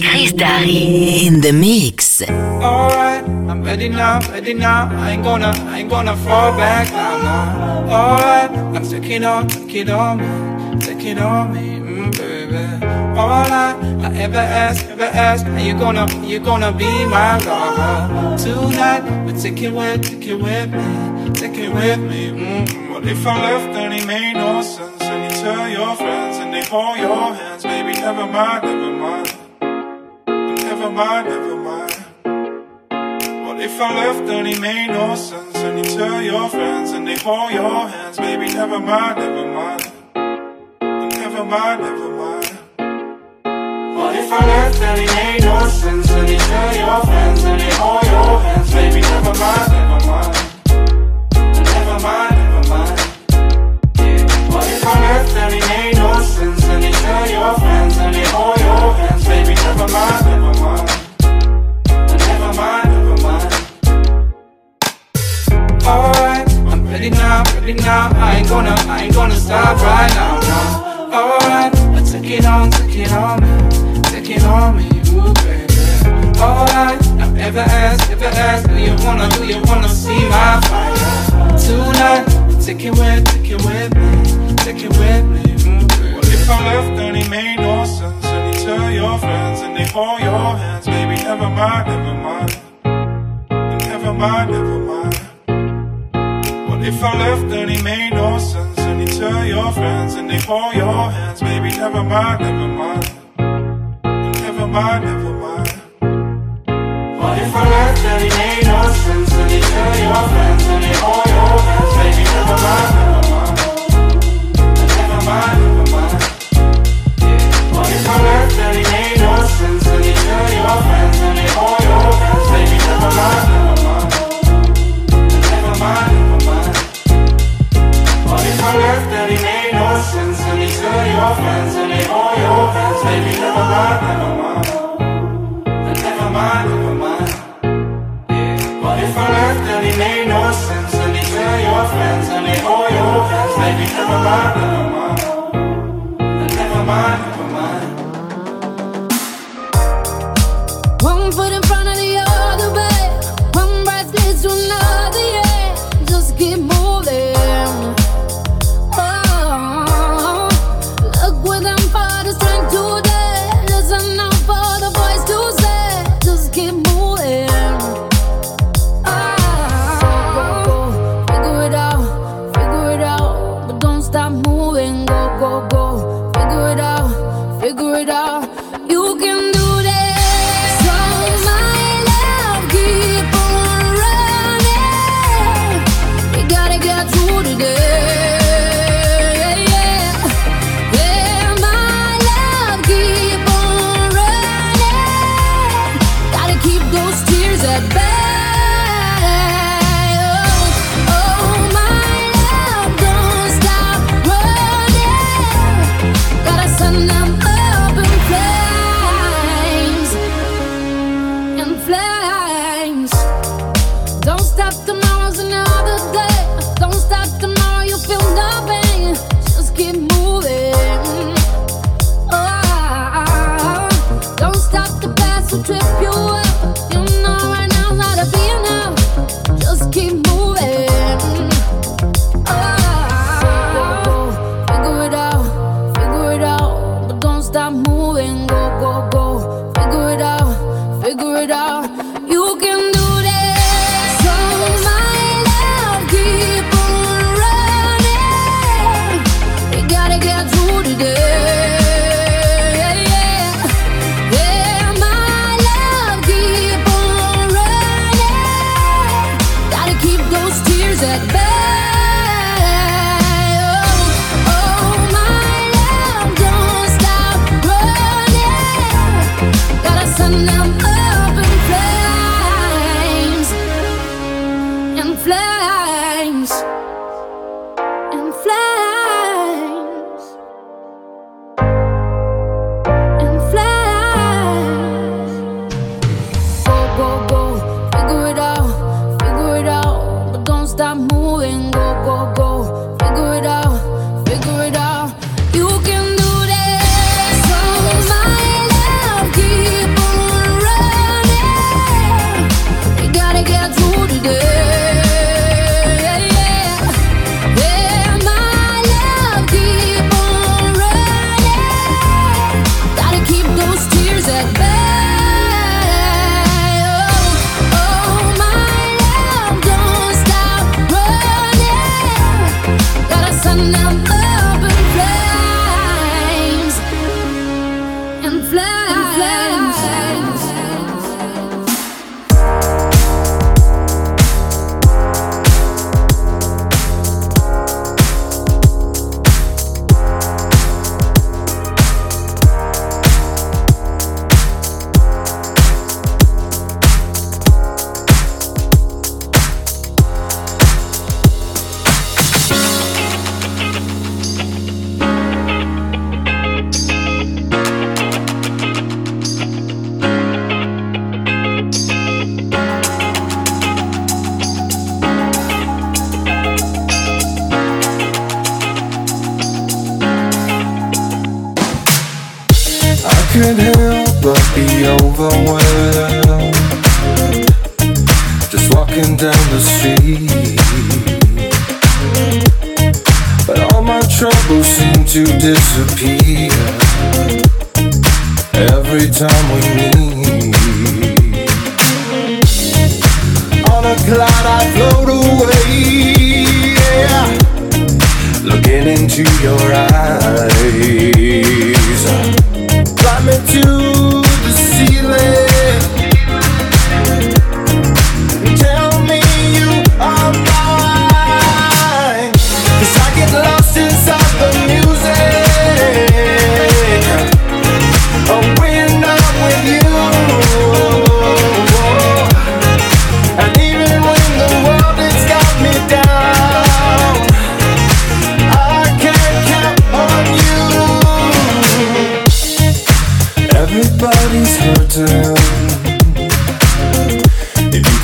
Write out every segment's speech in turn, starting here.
Chris Darry in the mix. Alright, I'm ready now, ready now. I ain't gonna, I ain't gonna fall back now, no. Alright, I'm taking on, take it on me, take it on me, mm, baby. All I, I ever ask, ever ask, are you gonna, you gonna be my lover tonight? But take it with, take it with me, take it with me. Mm, what if I left and it made no sense? And you tell your friends and they hold your hands, baby, never mind, never mind never mind, never mind. What if I left and it made no sense? And you tell your friends and they hold your hands, baby, never mind, never mind. Never mind, never mind. What if I left and it made no sense? And you tell your friends and they hold your hands, baby, never mind, never mind. Never mind, never mind. What if I left and it made no sense? And you tell your friends and they hold your hands, baby, never mind, never mind. Alright, I'm ready now, ready now. I ain't gonna, I ain't gonna stop right now, no. Alright, I take it on, take it on me, take it on me, ooh baby. Alright, I've ever asked, ever asked, do you wanna, do you wanna see my fire tonight? Take it with, take it with me, take it with me, ooh baby. What if I left and it made no sense? And you tell your friends and they hold your hands, baby, never mind, never mind. Never mind, never mind. What if I left then it made no sense? And you tell your friends and they hold your hands, baby, never mind, never mind. Never mind, never mind. What if I left and it made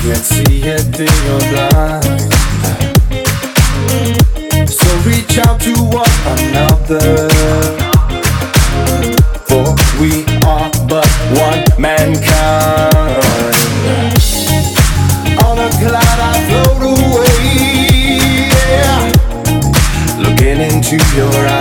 can't see a thing you're. So reach out to one another. For we are but one mankind. On a cloud I float away. Yeah. Looking into your eyes.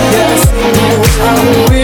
Yes, no, I will.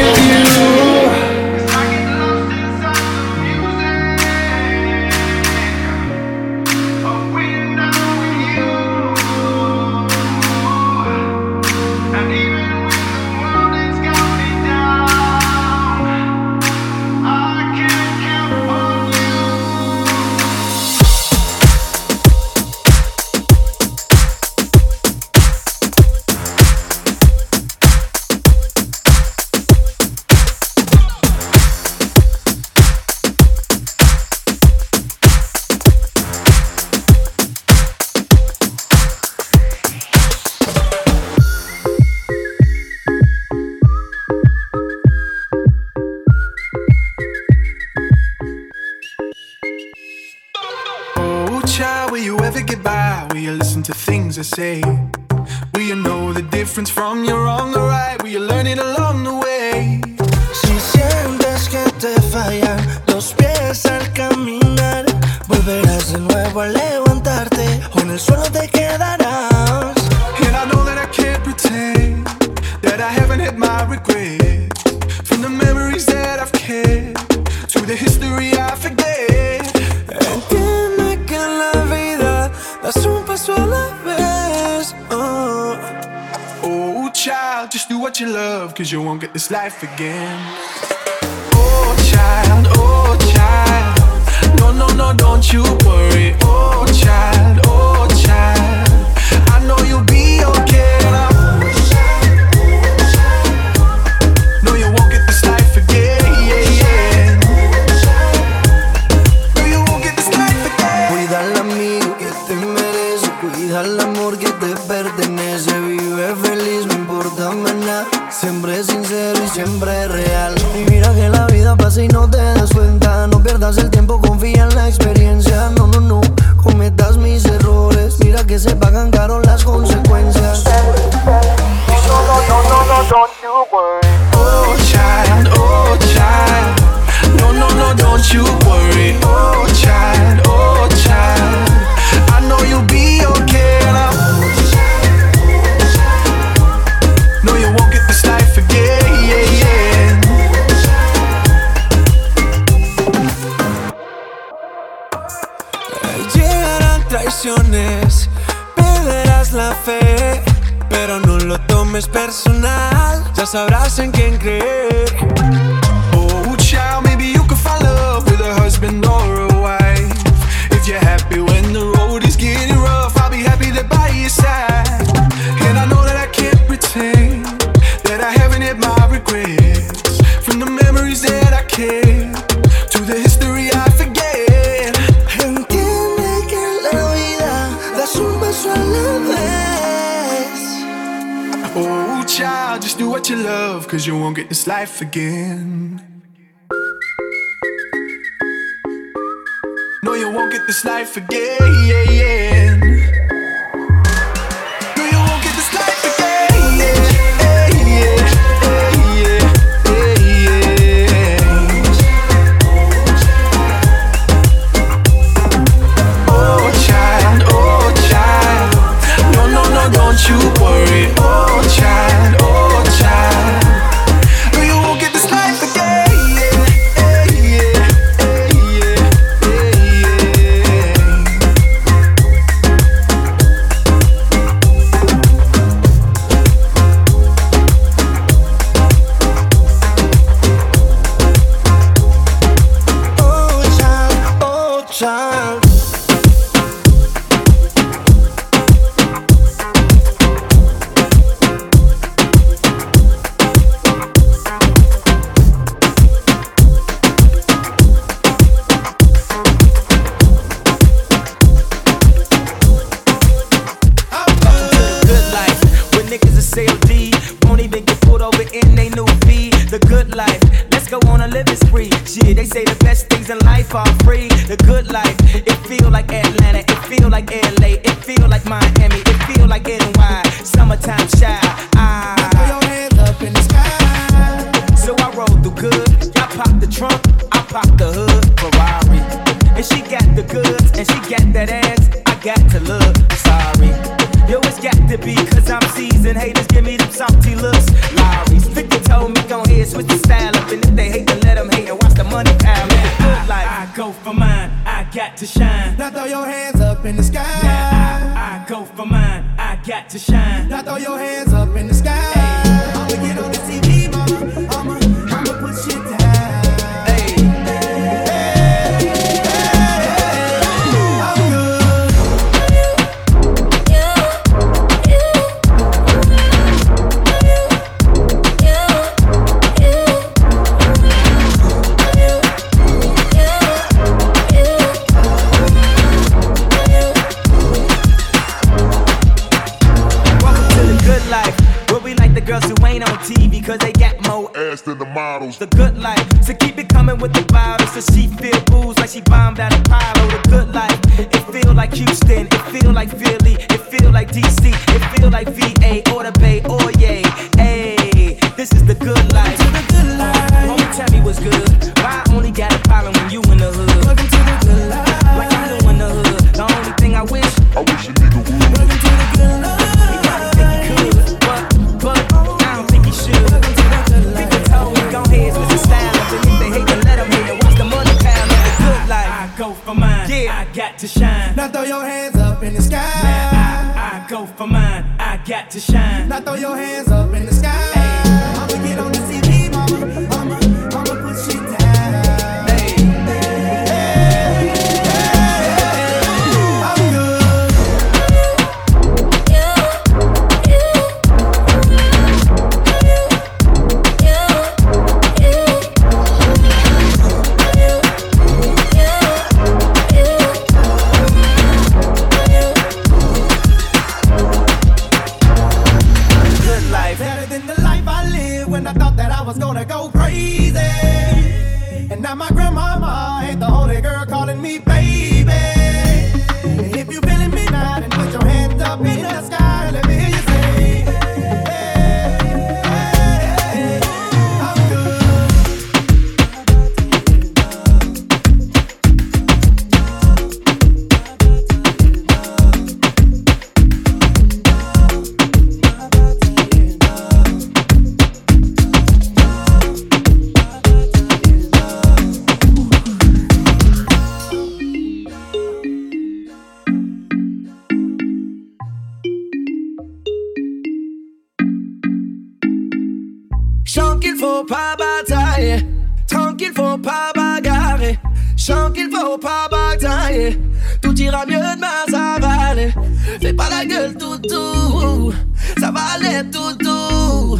Faut pas batailler, tout ira mieux demain, ça va aller. Fais pas la gueule, toutou, ça va aller, toutou.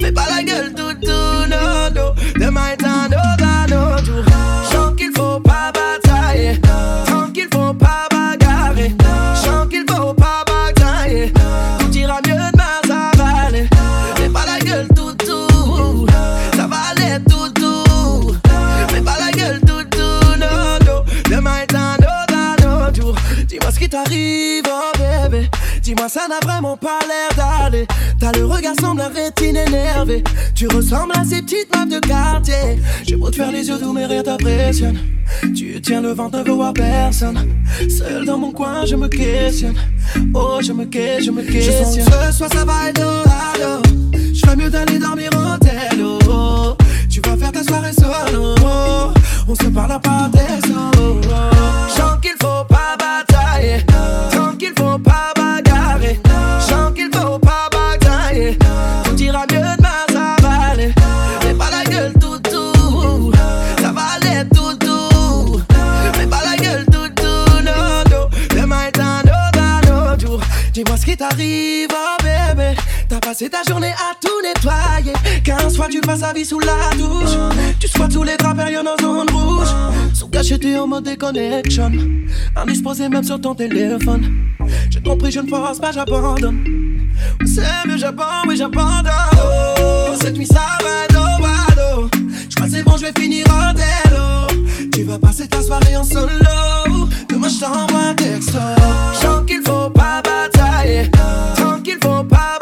Fais pas la gueule, toutou, ça n'a vraiment pas l'air d'aller. T'as le regard semble la rétine énervée. Tu ressembles à ces petites meufs de quartier. J'ai beau te faire les yeux doux, mais rien t'impressionne. Tu tiens le ventre, ne voir personne. Seul dans mon coin, je me questionne. Oh, je me questionne, je me questionne. Je sens que ce soir, ça va être. Je ferais mieux d'aller dormir au tel, oh. Tu vas faire ta soirée solo. On se parle par texto. Chant qu'il faut pas batailler. Tant qu'il faut pas bagarrer. Dis-moi ce qui t'arrive, oh bébé. T'as passé ta journée à tout nettoyer. 15 fois tu passes ta vie sous la douche. Tu squattes sous les draps, période en zone rouge. Sous cacheté en mode déconnection. Indisposé même sur ton téléphone. J'ai compris, je ne force pas, j'abandonne. C'est mieux, j'abandonne, oui, j'abandonne. Oh, cette nuit ça va au bado. Je crois que c'est bon, je vais finir en télo. Tu vas passer ta soirée en solo. Je t'envoie un texto. Pas batailler. Qu'il faut pas bagarrer.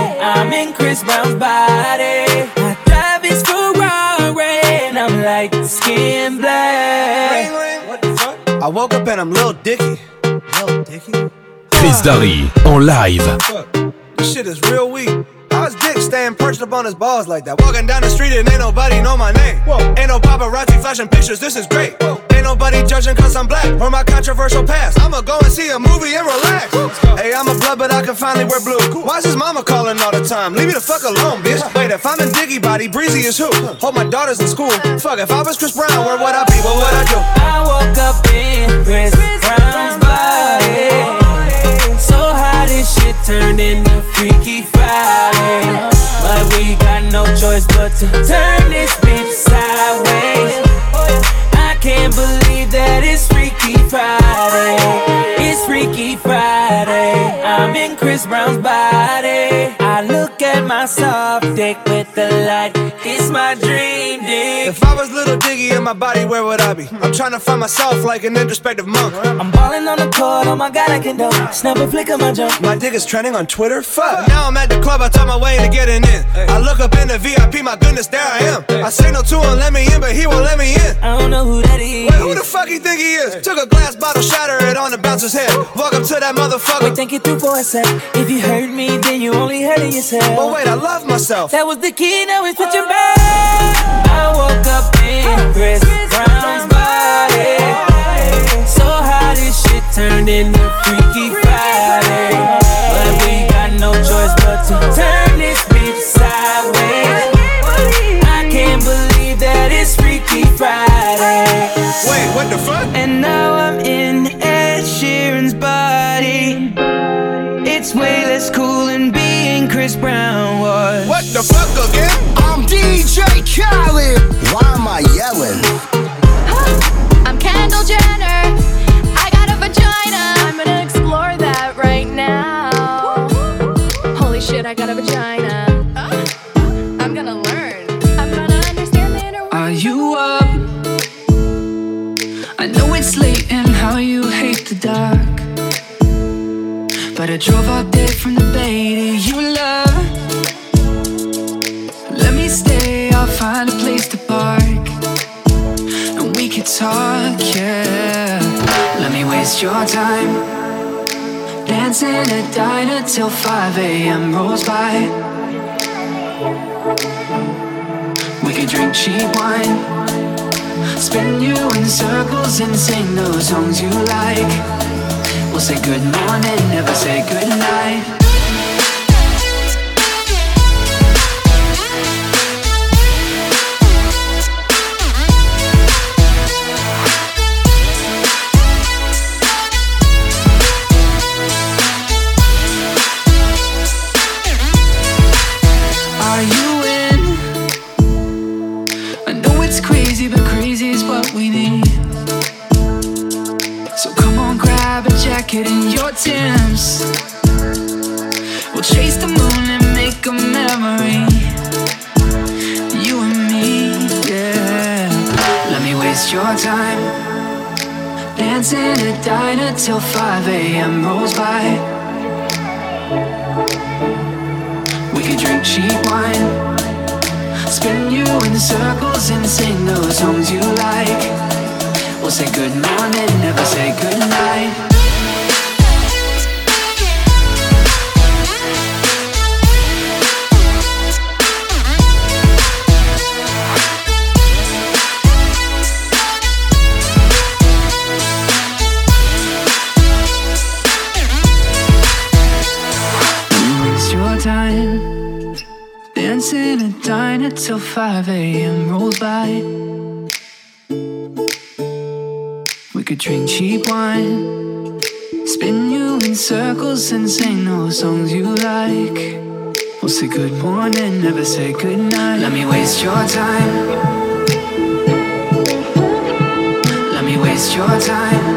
I'm in Chris Brown's body. I drive his Ferrari and I'm like skin black. I woke up and I'm Lil Dicky. Lil Dicky? Chris Darry en live. This shit is real weak. How's Dick staying perched up on his balls like that? Walking down the street and ain't nobody know my name. Whoa. Ain't no paparazzi flashing pictures, this is great. Whoa. Ain't nobody judging cause I'm black or my controversial past. I'ma go and see a movie and relax. Hey, I'm a blood, but I can finally wear blue. Why's his mama calling all the time? Leave me the fuck alone, bitch. Wait, if I'm in Dicky Body, Breezy is who? Hope my daughter's in school. Fuck, if I was Chris Brown, where would I be? What would I do? I woke up in Chris Brown's body. So how this shit turned into Freaky Friday. But we got no choice but to turn this bitch sideways. Can't believe that it's Freaky Friday. It's Freaky Friday. I'm in Chris Brown's body. I look at my soft dick with the light. It's my dream dick. If I was little Dicky in my body, where would I be? I'm trying to find myself like an introspective monk. I'm balling on the court, oh my god, I can do. Snap a flick of my jump. My dick is trending on Twitter. Fuck. Now I'm at the club, I talk my way into getting in. I look up in the VIP, my goodness, there I am. I say signal to him, let me in, but he won't let me in. I don't know who that is. Wait, who the fuck you think he is? Took a glass bottle, shatter it on the bouncer's head. Walk up to that motherfucker. Wait, think it through for a sec. If you hurt me, then you only hurting yourself. But wait, I love myself. That was the key, now it's switching back. I woke up in Chris Brown's body. So how this shit turned into Freaky Friday. But we got no choice but to turn this bitch sideways. I can't believe that it's Freaky Friday. Wait, what the fuck? And now I'm in Ed Sheeran's body. It's way less cool than being Chris Brown was. What the fuck again? I'm DJ Khaled. Why am I yelling? I'm Kendall Jenner. I got a vagina. I'm gonna explore that right now. Holy shit, I got a vagina. I'm gonna learn. I'm gonna understand the inner Are you up? I know it's late and how you hate the dark. But I drove all day talk, yeah. Let me waste your time. Dancing at diner till 5 a.m. rolls by. We could drink cheap wine. Spin you in circles and sing those songs you like. We'll say good morning, never say good night. Till 5 a.m. rolls by. We could drink cheap wine. Spin you in circles and sing those songs you like. We'll say good morning, never say good night. 5 a.m. rolls by. We could drink cheap wine, spin you in circles and sing those songs you like. We'll say good morning, never say good night. Let me waste your time. Let me waste your time. Let me waste your time.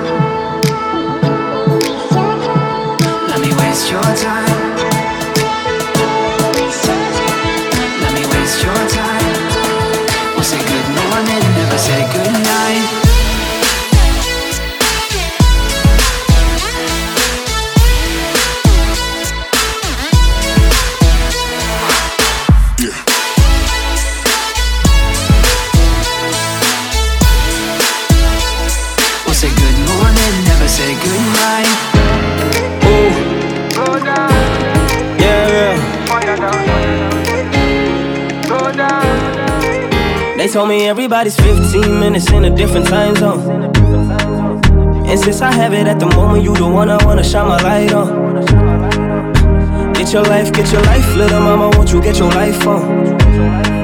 Told me everybody's 15 minutes in a different time zone. And since I have it at the moment, you the one I wanna shine my light on. Get your life, get your life, little mama, won't you get your life on?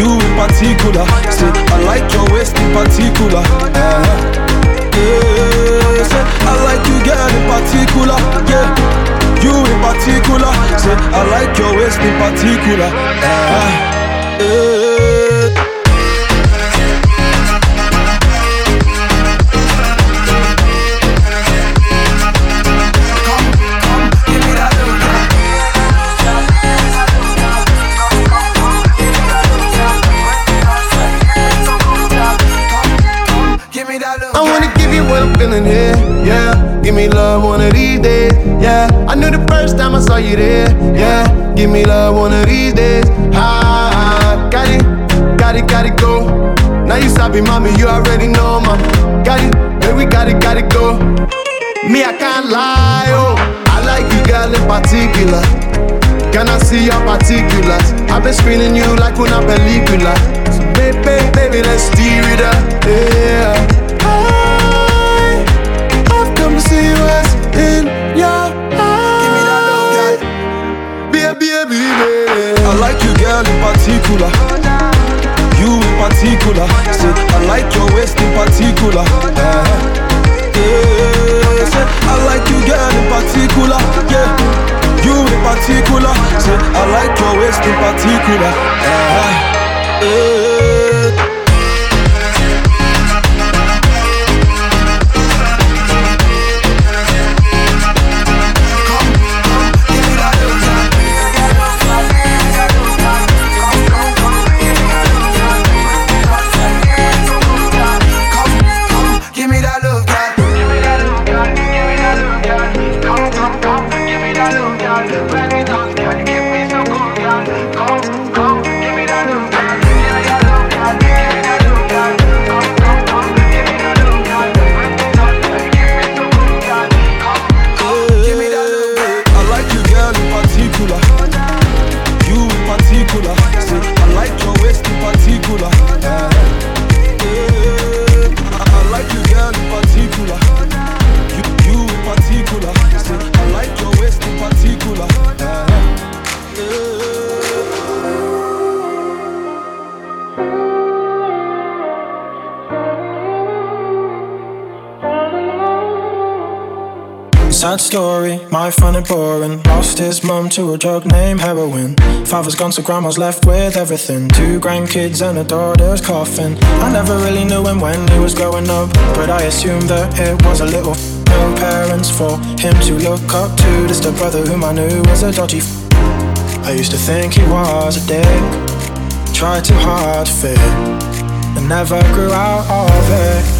You in particular. Say, I like your waist in particular. Uh-huh. Yeah, say, I like you, girl, in particular. Yeah, you in particular. Say, I like your waist in particular. Uh-huh. Yeah. I wanna give you what I'm feeling here, yeah. Give me love one of these days, yeah. I knew the first time I saw you there, yeah. Give me love one of these days, ah. Got it, got it, got it, go. Now you sabi, mommy, you already know, ma. Got it, baby, got it, got it, go. Me, I can't lie, oh. I like you, girl, in particular. Can I see your particulars? I've been screening you like una película. So baby, baby, let's steer it up, yeah. Girl, in particular. You in particular. Say, I like your waist in particular. Uh-huh. Yeah, say, I like you, girl, in particular. Yeah, you in particular. Say, I like your waist in particular. Uh-huh. Yeah. Sad story, my fun and boring. Lost his mum to a drug named heroin. Father's gone, so grandma's left with everything. Two grandkids and a daughter's coffin. I never really knew him when he was growing up, but I assumed that it was a little f- no parents for him to look up to. This the brother whom I knew was a dodgy. F- I used to think he was a dick. Tried too hard to fit, and never grew out of it.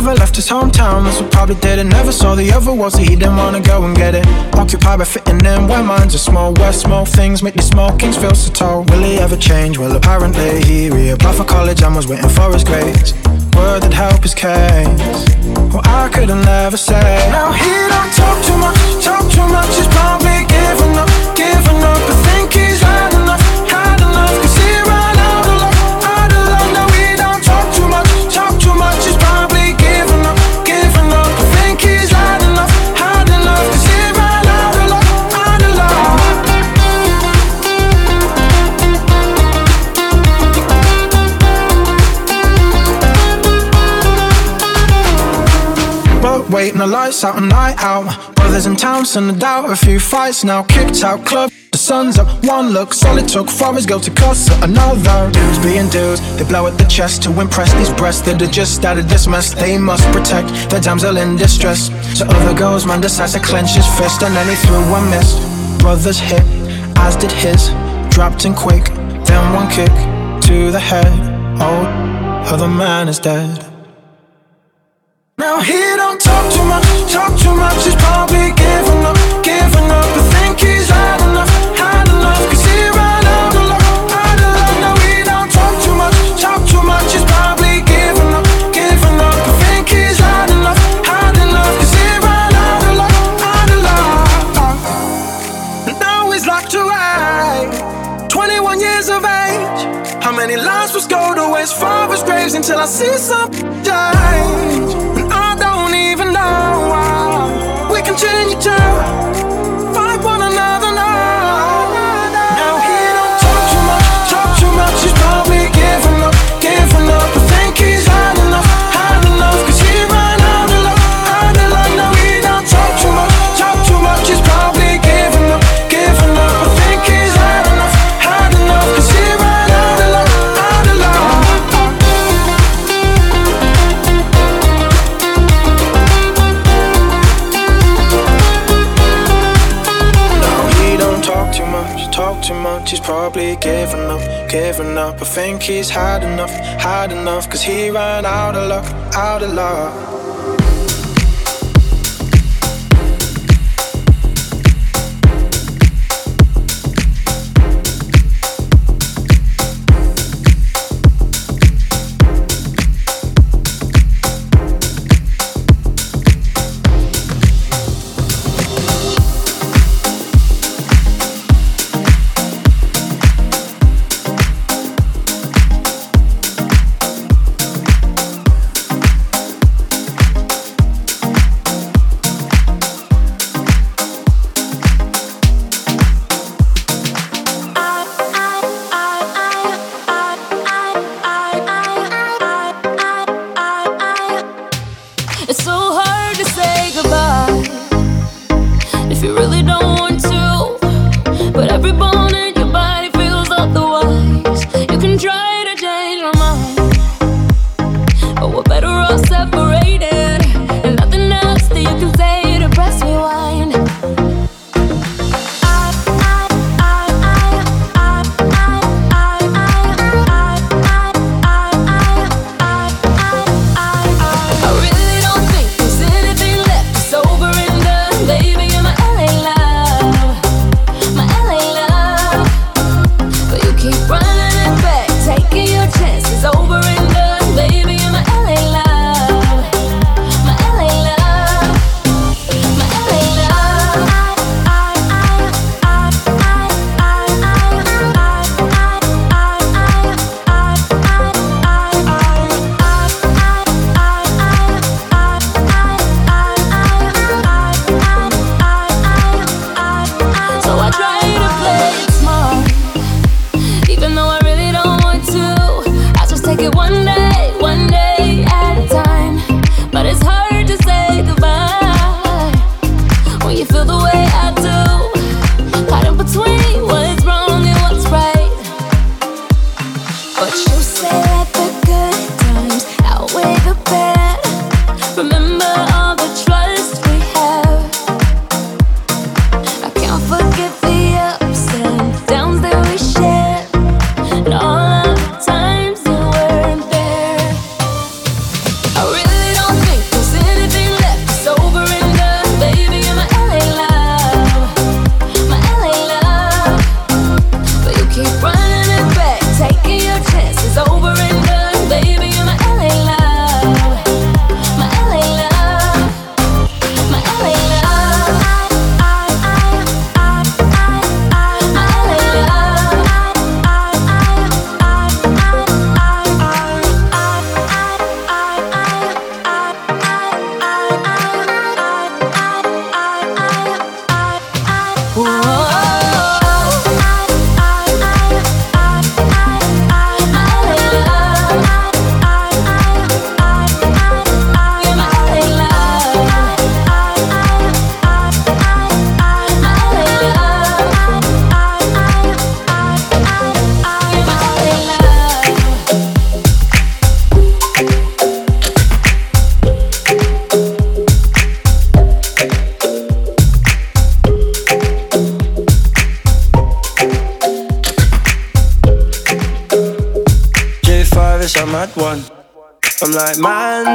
Never left his hometown, that's what probably did it. Never saw the other world, so he didn't wanna go and get it. Occupied by fitting in where minds are small. Where small things make these small kings feel so tall. Will he ever change? Well, apparently he reapplied for college and was waiting for his grades. Word that help his case. Well, I couldn't never say. Now he don't talk too much, talk too much. He's probably the lights out, a night out. Brothers in town, send a doubt, a few fights now. Kicked out club, the sun's up. One look, solid took for his girl to cuss another. Dudes being dudes, they blow at the chest to impress these breasts that are just out of this mess. They must protect their damsel in distress. So other girls, man decides to clench his fist, and then he threw a miss. Brothers hit, as did his, dropped in quick. Then one kick to the head. Oh, other man is dead. Now he don't talk too much, talk too much. He's probably giving up, giving up. Probably giving up, giving up. I think he's had enough, had enough. Cause he ran out of luck, out of luck.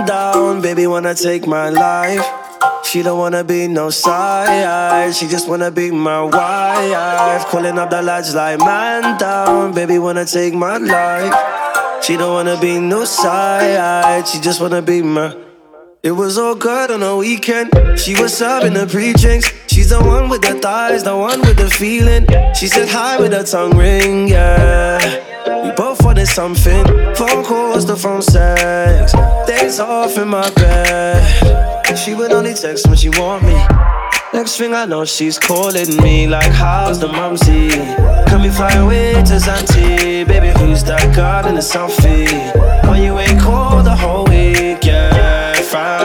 Down, baby, wanna take my life. She don't wanna be no side, she just wanna be my wife. Calling up the lads like, man down, baby, wanna take my life. She don't wanna be no side, she just wanna be my. It was all good on the weekend. She was serving the pre-drinks. She's the one with the thighs, the one with the feeling. She said hi with her tongue ring, yeah. Wanted something. Phone calls, the phone sex. Days off in my bed. She would only text when she want me. Next thing I know, she's calling me like, how's the mumsy? Can we fly away to Zante? Baby, who's that girl in the selfie? Oh, you ain't called the whole week, yeah fam.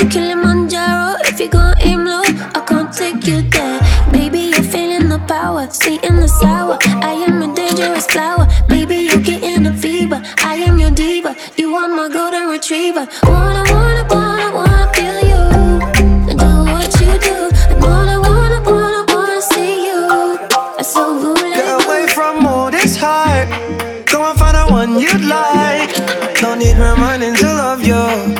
I'm a Kilimanjaro. If you gon' aim low, I can't take you there. Baby, you're feeling the power, sweet in the sour. I am a dangerous flower. Baby, you're getting the fever. I am your diva. You are my golden retriever. Wanna, wanna, wanna, wanna feel you. Do what you do. Wanna, wanna, wanna, wanna see you. So Get away from all this hype. Go and find the one you'd like. No need reminding to love you.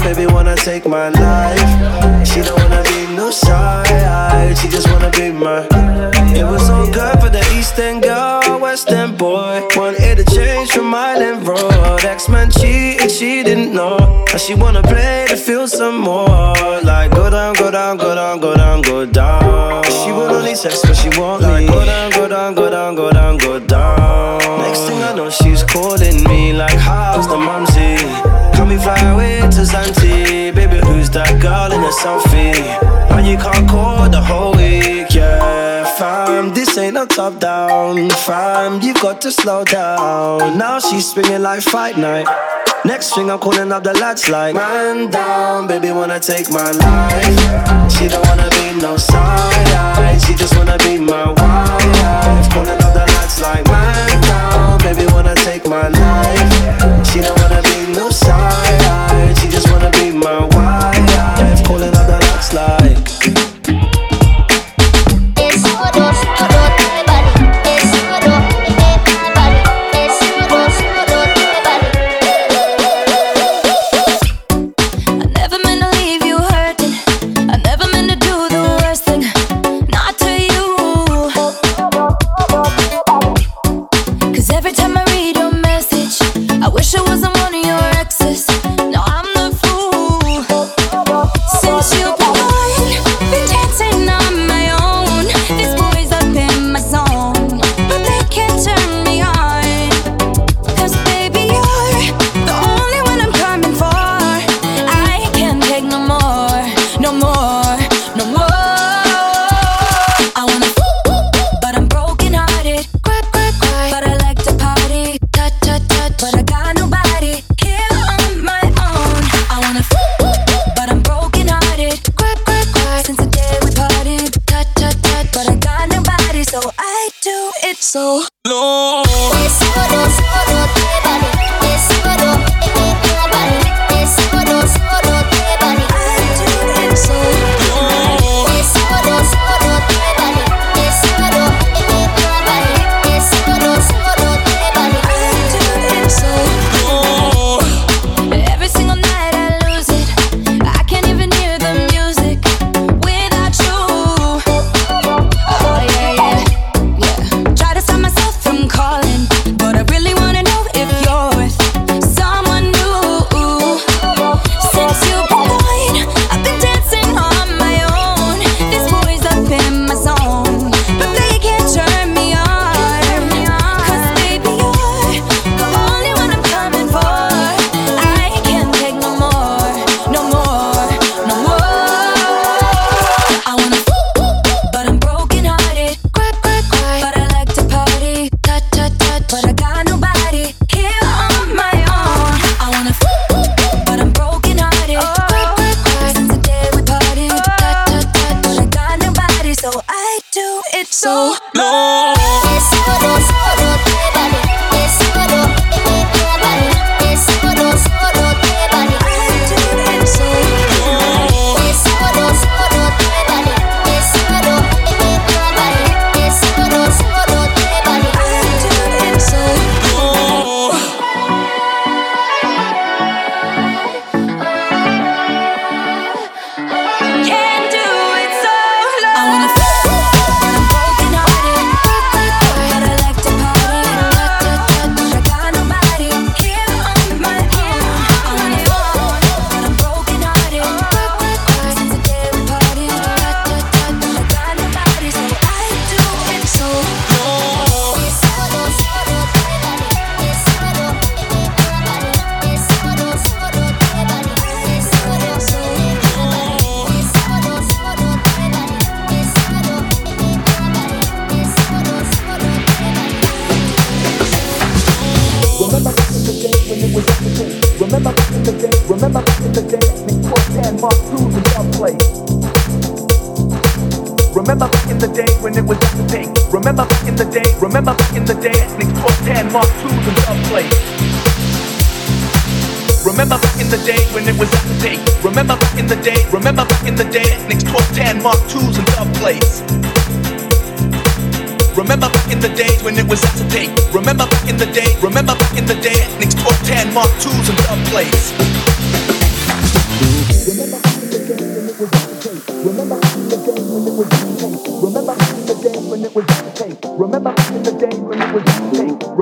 baby wanna take my life. She don't wanna be no side. She just wanna be my. It was all good for the East End girl, West End boy. Wanted to change from Island Road. X-Men cheated, she didn't know. Now she wanna play to feel some more. Like go down, go down, go down, go down, go down. She will only text when she want me. Go down, go down, go down, go down, go down. Next thing I know, she's calling me like, how's the mumsy? We fly away to Zante? Baby, who's that girl in the selfie? Why you can't call the whole week, yeah, fam. This ain't no top down, fam. You got to slow down. Now she's swinging like fight night. Next thing I'm calling up the lads like, man down, baby wanna take my life. She don't wanna be no side, she just wanna be my wife. Calling up the lads like, man down, baby wanna take my life. She don't wanna be no side, wanna be my so long.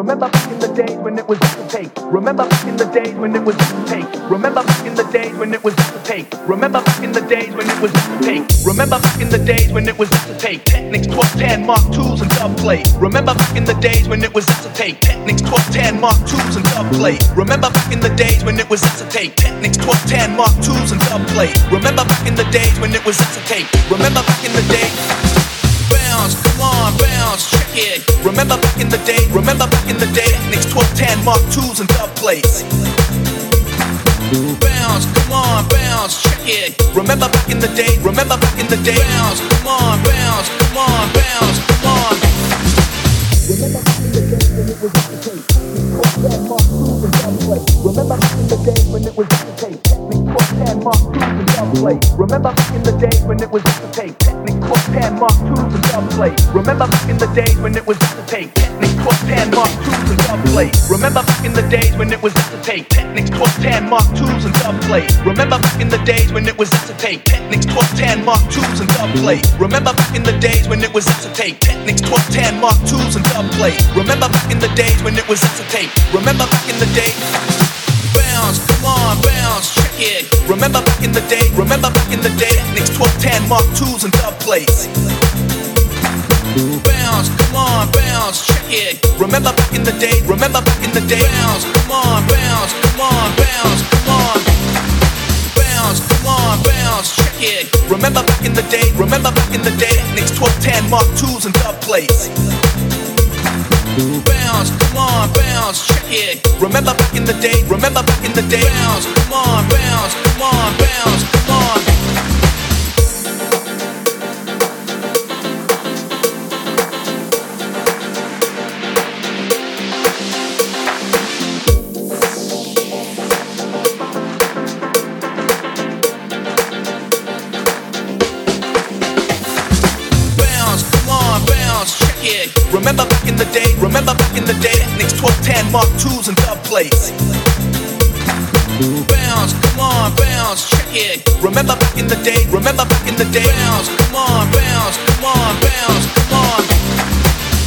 Remember back in the days when it was up to take. Remember back in the days when it was up to take. Remember back in the days when it was up to take. Remember back in the days when it was up to take. Remember back in the days when it was up to take. Technics 1210 Mark IIs and dub plate. Remember back in the days when it was up to take. Technics 1210 Mark IIs and dub plate. Remember back in the days when it was up to take. Technics 1210 Mark IIs and dub plate. Remember back in the days when it was up to take. Remember back in the day. Bounce, come on, bounce, check it. Remember back in the day, remember back in the day, Technics 1210 Mark IIs and dub plates. Bounce, come on, bounce, check it. Remember back in the day, remember back in the day, bounce, come on, bounce, come on, bounce, come on. Remember back in the day when it was up to take. 1210 Mark IIs and dub plates. Remember back in the day when it was up to take. Technics 1210 Mark IIs and dub plates. Remember back in the day when it was up to take. Technics 1210 Mark IIs and dub plates. Remember back in the days when it was up to take. Technics 1210 Mark IIs and dub plates. Remember back in the days when it was up to take. Technics 1210 Mark IIs and dub plates. Remember back in the days when it was up to take. Technics 1210 Mark IIs and dub plates. Remember back in the days when it was up to take. Technics 1210 Mark IIs and dub plates. Remember back in the days when it was up to take. Remember back in the day. Bounce, come on, bounce, check it. Remember back in the day, remember back in the day, Technics 1210 Mark IIs and dub plates. Bounce, come on, bounce, check it. Remember back in the day, remember back in the day, bounce, come on, bounce, come on, bounce, come on. Bounce, come on, bounce, check it. Remember back in the day, remember back in the day, Technics 1210 Mark IIs and dub plates. Bounce, come on, bounce, check it. Remember back in the day, remember back in the day, bounce, come on, bounce, come on, in the day, remember back in the day, Technics 1210 Mark IIs and dub plates. Bounce, come on, bounce, check it. Remember back in the day, remember back in the day, bounce, come on, bounce, come on, bounce, come on.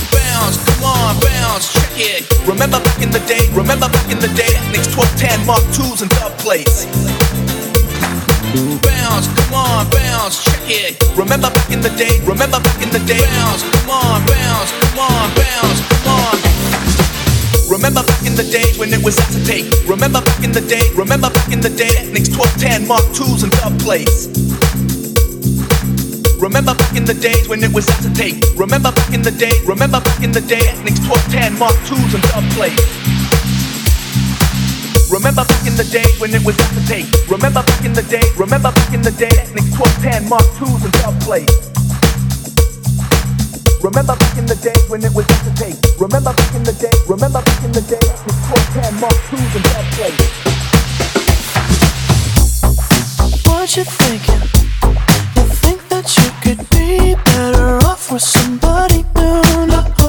Bounce, come on, bounce, check it. Remember back in the day, remember back in the day, Technics 1210 Mark IIs and dub plates. Bounce, come on, bounce, check it. Remember back in the day, remember back in the day, bounce, come on, bounce, come on, bounce, come on. Remember back in the days when it was take. Remember back in the day, remember back in the day, Technics 1210 Mark IIs and dub plates. Remember back in the days when it was take. Remember back in the day, remember back in the day, Technics 1210 Mark IIs and dub plates. Remember back in the day when it was up to take. Remember back in the day, remember back in the day, Technics 1210 Mark IIs and dub plates. Remember back in the day when it was up to take. Remember back in the day, remember back in the day, Technics 1210 Mark IIs and dub plates. What you thinking? You think that you could be better off with somebody new?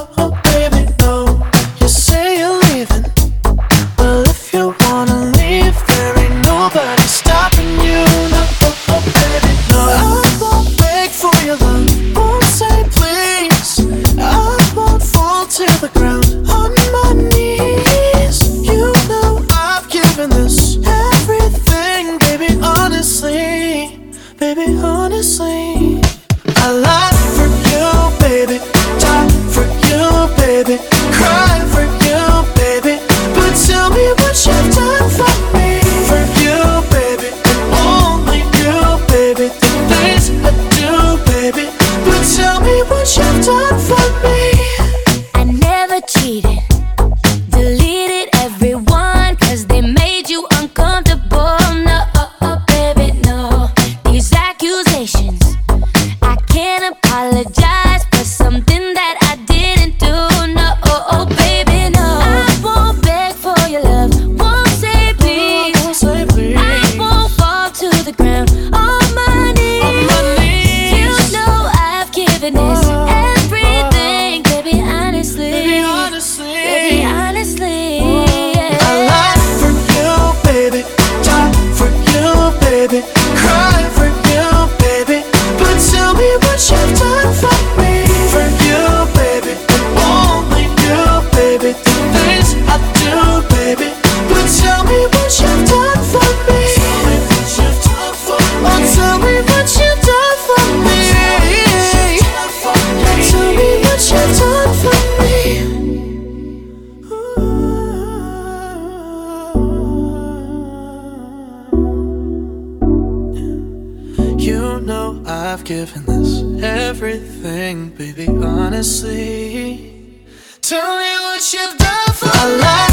baby, honestly. Tell me what you've done for my life.